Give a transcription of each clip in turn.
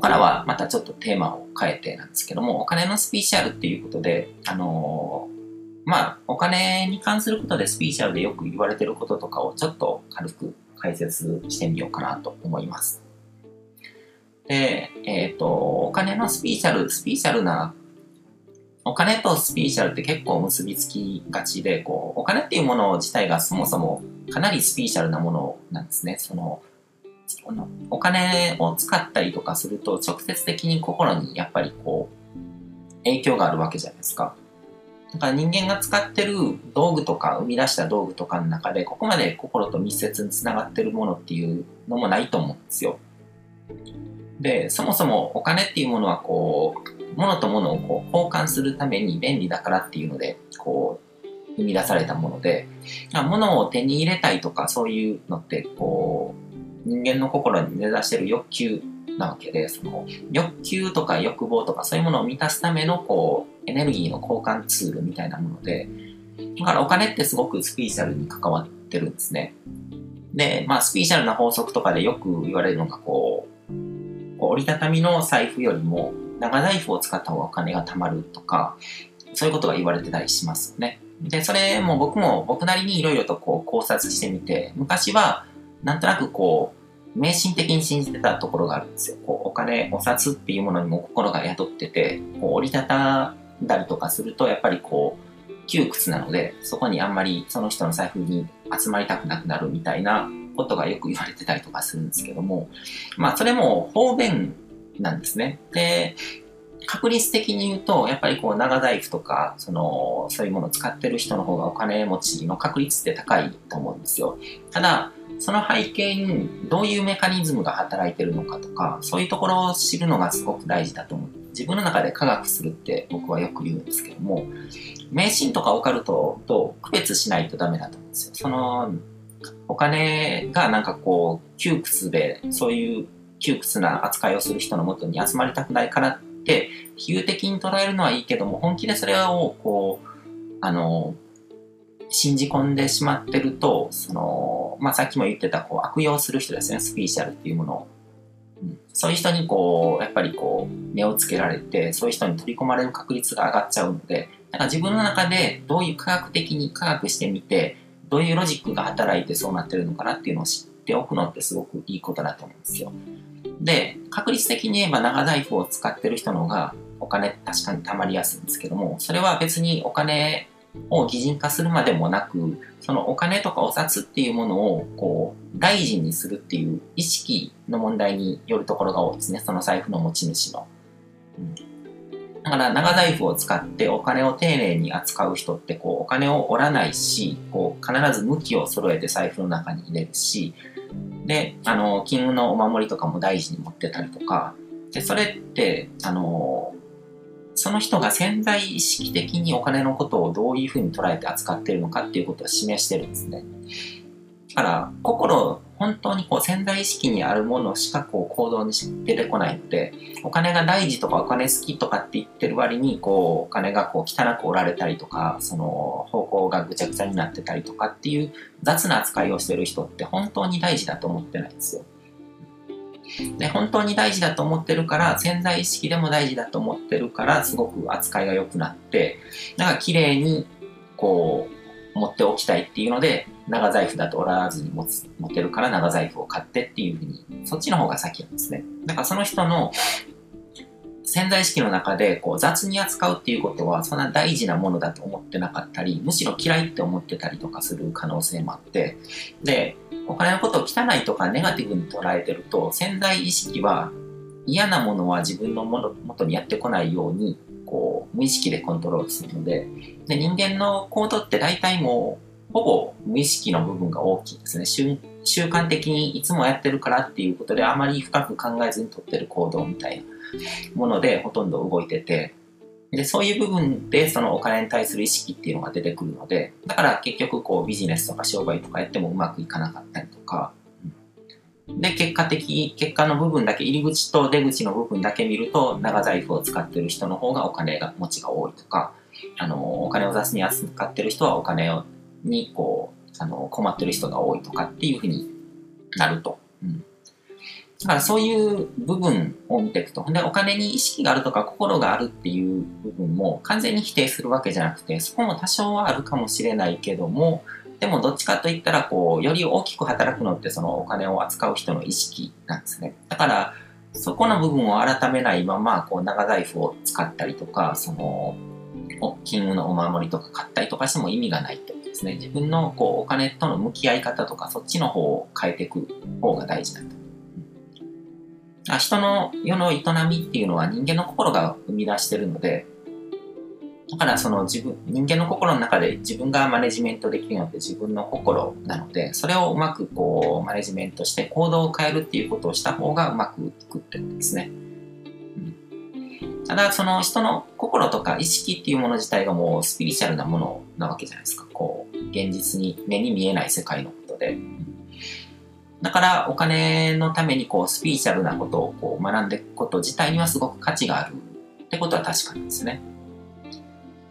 ここからはまたちょっとテーマを変えてなんですけども、お金のスピーシャルっていうことで、あのー、まあ、お金に関することでスピーシャルでよく言われてることとかをちょっと軽く解説してみようかなと思います。で、えっ、ー、と、お金のスピーシャル、スピーシャルな、お金とスピーシャルって結構結びつきがちで、こう、お金っていうもの自体がそもそもかなりスピーシャルなものなんですね。その、お金を使ったりとかすると直接的に心にやっぱりこう影響があるわけじゃないですか。だから人間が使ってる道具とか生み出した道具とかの中でここまで心と密接につながってるものっていうのもないと思うんですよ。で、そもそもお金っていうものはこう、物と物をこう交換するために便利だからっていうので、こう、生み出されたもので、物を手に入れたいとかそういうのって、こう、人間の心に根ざしてる欲求なわけで、その欲求とか欲望とかそういうものを満たすためのこう、エネルギーの交換ツールみたいなもので、だからお金ってすごくスピーシャルに関わってるんですね。で、まあスピーシャルな法則とかでよく言われるのがこう、こう折りたたみの財布よりも長財布を使った方がお金が貯まるとか、そういうことが言われてたりしますよね。で、それも僕も僕なりにいろいろとこう考察してみて、昔はなんとなくこう、迷信的に信じてたところがあるんですよ。こうお金、お札っていうものにも心が宿ってて、こう折りたたんだりとかすると、やっぱりこう、窮屈なので、そこにあんまりその人の財布に集まりたくなくなるみたいなことがよく言われてたりとかするんですけども、まあそれも方便なんですね。で、確率的に言うと、やっぱりこう長財布とか、その、そういうものを使ってる人の方がお金持ちの確率って高いと思うんですよ。ただ、その背景にどういうメカニズムが働いてるのかとか、そういうところを知るのがすごく大事だと思う。自分の中で科学するって僕はよく言うんですけども、迷信とかオカルトと区別しないとダメだと思うんですよ。その、お金がなんかこう、窮屈で、そういう窮屈な扱いをする人のもとに集まりたくないからって、比喩的に捉えるのはいいけども、本気でそれをこう、あの、信じ込んでしまってると、その、まあ、さっきも言ってた、こう、悪用する人ですね、スピーシャルっていうものを。うん、そういう人にこう、やっぱりこう、目をつけられて、そういう人に取り込まれる確率が上がっちゃうので、だから自分の中でどういう科学的に科学してみて、どういうロジックが働いてそうなってるのかなっていうのを知っておくのってすごくいいことだと思うんですよ。で、確率的に言えば長財布を使ってる人の方がお金確かに貯まりやすいんですけども、それは別にお金を擬人化するまでもなく、そのお金とかお札っていうものをこう大事にするっていう意識の問題によるところが多いですね。その財布の持ち主の。うんだから長財布を使ってお金を丁寧に扱う人ってこうお金を折らないし、こう必ず向きを揃えて財布の中に入れるし、で、あの、金運のお守りとかも大事に持ってたりとか、で、それって、あの、その人が潜在意識的にお金のことをどういうふうに捉えて扱ってるのかっていうことを示してるんですね。だから、心、本当にこう潜在意識にあるものしかこう行動に出てこないので、お金が大事とかお金好きとかって言ってる割に、こう、お金がこう汚く折られたりとか、その方向がぐちゃぐちゃになってたりとかっていう雑な扱いをしてる人って本当に大事だと思ってないんですよ。で、本当に大事だと思ってるから、潜在意識でも大事だと思ってるから、すごく扱いが良くなって、なんか綺麗に、こう、持っておきたいっていうので、長財布だと折らずに持つ、持てるから長財布を買ってっていうふうに、そっちの方が先なんですね。だからその人の潜在意識の中でこう雑に扱うっていうことはそんな大事なものだと思ってなかったり、むしろ嫌いって思ってたりとかする可能性もあって、で、お金のことを汚いとかネガティブに捉えてると、潜在意識は嫌なものは自分のもの元にやってこないように、こう、無意識でコントロールするので、で人間の行動って大体もうほぼ無意識の部分が大きいですね。習慣的にいつもやってるからっていうことであまり深く考えずにとってる行動みたいなものでほとんど動いてて、で、そういう部分でそのお金に対する意識っていうのが出てくるので、だから結局こうビジネスとか商売とかやってもうまくいかなかったりとか、で、結果的、結果の部分だけ、入り口と出口の部分だけ見ると、長財布を使ってる人の方がお金が持ちが多いとか、あの、お金を雑に扱ってる人はお金をにこうあの困ってる人が多いとかっていうふうになると。うん、だからそういう部分を見ていくと、で、お金に意識があるとか心があるっていう部分も完全に否定するわけじゃなくて、そこも多少はあるかもしれないけども、でもどっちかといったら、こう、より大きく働くのってそのお金を扱う人の意識なんですね。だから、そこの部分を改めないまま、こう、長財布を使ったりとか、その、金融のお守りとか買ったりとかしても意味がないとですね。自分のこうお金との向き合い方とか、そっちの方を変えていく方が大事だと。人の世の営みっていうのは人間の心が生み出してるので、だからその自分、人間の心の中で自分がマネジメントできるのって自分の心なので、それをうまくこうマネジメントして行動を変えるっていうことをした方がうまくいくってことですね。ただその人の心とか意識っていうもの自体がもうスピリチュアルなものなわけじゃないですか。こ、現実に目に見えない世界のことで。だからお金のためにこうスピリチュアルなことをこう学んでいくこと自体にはすごく価値があるってことは確かなんですね。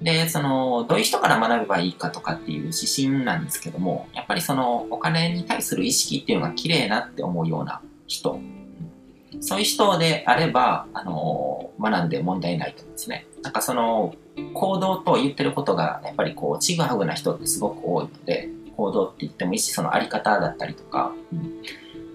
で、その、どういう人から学べばいいかとかっていう指針なんですけども、やっぱりそのお金に対する意識っていうのが綺麗なって思うような人、そういう人であれば、あの、学んで問題ないと思うんですね。なんかその、行動と言ってることが、やっぱりこう、ちぐはぐな人ってすごく多いので、行動って言ってもいいし、そのあり方だったりとか、うん、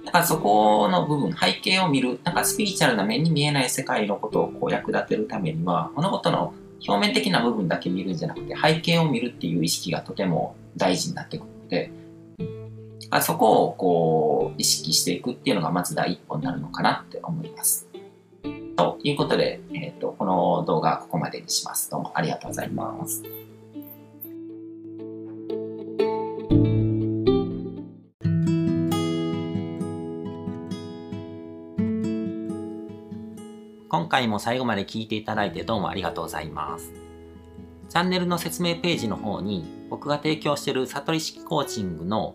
だからそこの部分、背景を見る、なんかスピリチュアルな目に見えない世界のことをこう役立てるためには、物事の表面的な部分だけ見るんじゃなくて、背景を見るっていう意識がとても大事になってくるので、あそこをこう意識していくっていうのがまず第一歩になるのかなって思います。ということで、えっ、ー、と、この動画はここまでにします。どうもありがとうございます。今回も最後まで聞いていただいてどうもありがとうございます。チャンネルの説明ページの方に僕が提供している悟り式コーチングの